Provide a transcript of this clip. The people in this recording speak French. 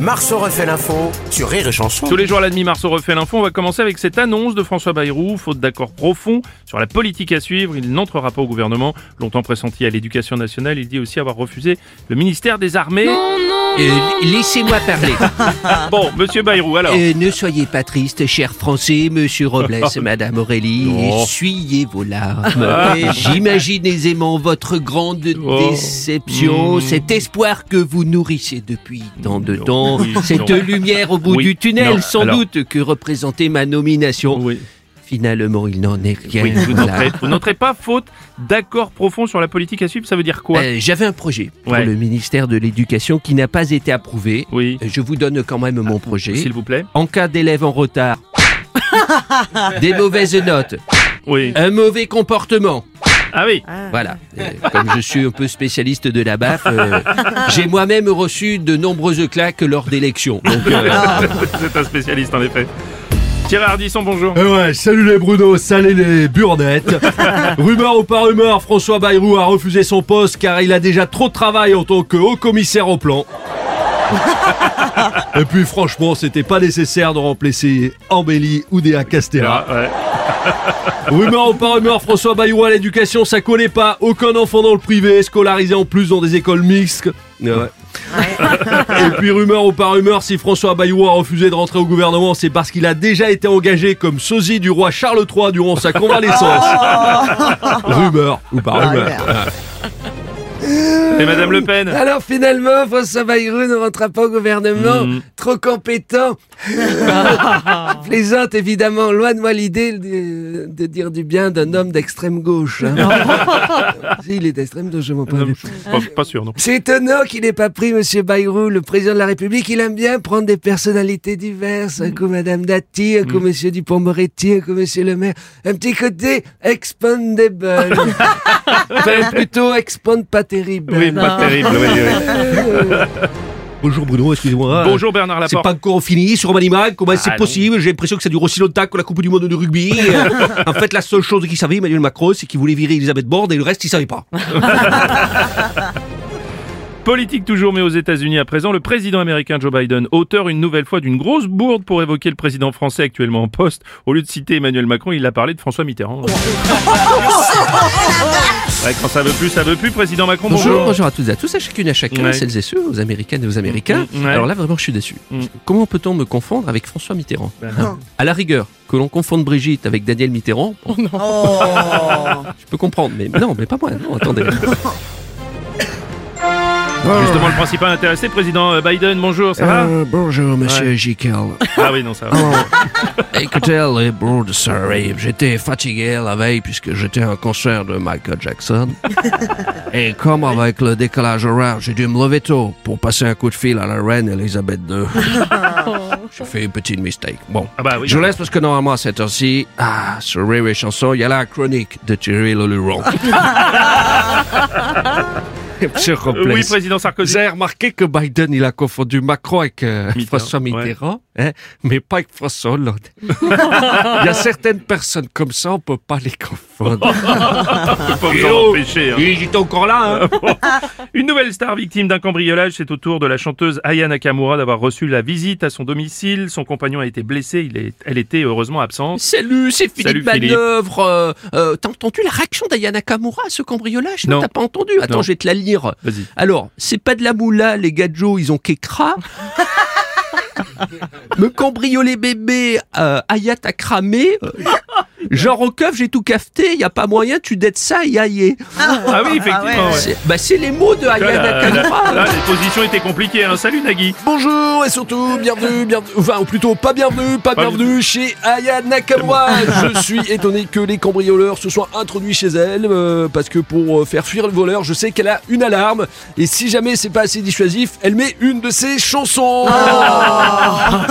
Marceau refait l'info sur Rire et Chanson. Tous les jours à la demi, Marceau refait l'info. On va commencer avec cette annonce de François Bayrou. Faute d'accord profond sur la politique à suivre, il n'entrera pas au gouvernement. Longtemps pressenti à l'éducation nationale, il dit aussi avoir refusé le ministère des Armées. Euh, Laissez-moi parler. Bon, monsieur Bayrou, alors. Euh, ne soyez pas triste, cher Français, monsieur Robles, madame Aurélie. Non. Essuyez vos larmes. J'imagine aisément votre grande Oh. déception, Mm. cet espoir que vous nourrissez depuis tant de temps, Oui, cette non. lumière au bout Oui, du tunnel, non, sans alors. doute, que représentait ma nomination. Oui, Finalement, il n'en est rien. oui, vous Voilà. noterez pas faute d'accord profond sur la politique à suivre, ça veut dire quoi? Euh, J'avais un projet pour Ouais. le ministère de l'Éducation qui n'a pas été approuvé. Oui, Euh, Je vous donne quand même mon projet. s'il vous plaît. En cas d'élève en retard, des mauvaises notes, Oui. un mauvais comportement. Ah oui. Voilà. Euh, comme je suis un peu spécialiste de la baffe, euh, j'ai moi-même reçu de nombreuses claques lors d'élections. Donc, euh, C'est un spécialiste en effet. Thierry Ardisson, bonjour. Eh ouais, salut les Bruno, salut les burnettes. rumeur ou pas rumeur, François Bayrou a refusé son poste car il a déjà trop de travail en tant que haut commissaire au plan. Et puis franchement, c'était pas nécessaire de remplacer Ambelli ou Déa Castella. Ah, ouais. Rumeur ou pas rumeur, François Bayrou à l'éducation, ça collait pas. Aucun enfant dans le privé, scolarisé en plus dans des écoles mixtes. Ouais. Et puis rumeur ou pas rumeur, si François Bayrou a refusé de rentrer au gouvernement, c'est parce qu'il a déjà été engagé comme sosie du roi Charles III durant sa convalescence. rumeur ou pas rumeur. Et Madame Le Pen Alors finalement, François Bayrou ne rentrera pas au gouvernement, Mhm. trop compétent. Plaisante évidemment, loin de moi l'idée de, de dire du bien d'un homme d'extrême gauche. hein. si, il est d'extrême gauche, je m'en Non, pas, pas sûr, non. C'est étonnant qu'il n'ait pas pris Monsieur Bayrou, le président de la République. Il aime bien prendre des personnalités diverses. Un coup Madame Dati, un coup Monsieur Dupont-Moretti, un coup Monsieur le maire. Un petit côté expandable. enfin, plutôt expand pas terrible. Oui, pas terrible. oui, oui. Bonjour Bruno, excusez-moi. Bonjour Bernard C'est Laporte. pas encore fini sur Manimal, comment c'est Ah, possible J'ai l'impression que ça dure aussi longtemps que la Coupe du Monde de rugby. En fait, la seule chose qu'il savait, Emmanuel Macron, c'est qu'il voulait virer Elisabeth Borne et le reste, il savait pas. Politique toujours, mais aux États-Unis à présent, le président américain Joe Biden, auteur une nouvelle fois d'une grosse bourde pour évoquer le président français actuellement en poste. Au lieu de citer Emmanuel Macron, il a parlé de François Mitterrand. Ouais, quand ça veut plus, ça veut plus. Président Macron, bonjour. Bonjour, bonjour à toutes et à tous, à chacune et à chacun, Ouais. celles et ceux, aux Américaines et aux Américains. Mm, ouais. Alors là, vraiment, je suis déçu. Mm. Comment peut-on me confondre avec François Mitterrand Ben non. À la rigueur, que l'on confonde Brigitte avec Daniel Mitterrand, bon, je peux comprendre, mais non, mais pas moi, non, attendez. Justement, le principal intéressé, président euh, Biden, bonjour, ça va Euh, bonjour, monsieur Ouais. Ah oui, non, ça va. Écoutez, les ça arrive. J'étais fatigué la veille puisque j'étais à un concert de Michael Jackson. Et comme avec le décalage horaire, j'ai dû me lever tôt pour passer un coup de fil à la reine Elisabeth II. J'ai fait une petite mistake. Bon. Ah bah oui. Je laisse parce que normalement à cette heure-ci, ah, sur Rire et Chanson, il y a la chronique de Thierry Leluron. Monsieur Robles. Oui, président Sarkozy. J'ai remarqué que Biden, il a confondu Macron avec euh, Mitterrand, François ouais. Mitterrand, hein, mais pas avec François Hollande. il y a certaines personnes comme ça, on peut pas les confondre. Pas vous empêcher. hein. Il est encore là, hein Une nouvelle star victime d'un cambriolage, c'est au tour de la chanteuse Aya Nakamura d'avoir reçu la visite à son domicile. Son compagnon a été blessé, il est, elle était heureusement absente. Salut, c'est Philippe Salut, Philippe. Manœuvre. Euh, euh, T'as entendu la réaction d'Ayana Kamura à ce cambriolage? Non. t'as pas entendu? Attends, Non. je vais te la lire. Vas-y. Alors, c'est pas de la moula, les gadgets, ils ont qu'écra. Me cambrioler bébé, euh, Ayat a cramé. Euh, Genre au keuf, j'ai tout cafeté, y a pas moyen, tu dettes ça, y aïe. Ah oui, effectivement. ouais. C'est bah, c'est les mots de Là, Aya là, là, Nakamura. là, les positions étaient compliquées. Hein. Salut Nagui. Bonjour et surtout bienvenue, bienvenue, enfin ou plutôt pas bienvenue, pas Pas bienvenue chez Aya Nakamura. Je suis étonné que les cambrioleurs se soient introduits chez elle euh, parce que pour euh, faire fuir le voleur, je sais qu'elle a une alarme et si jamais c'est pas assez dissuasif, elle met une de ses chansons.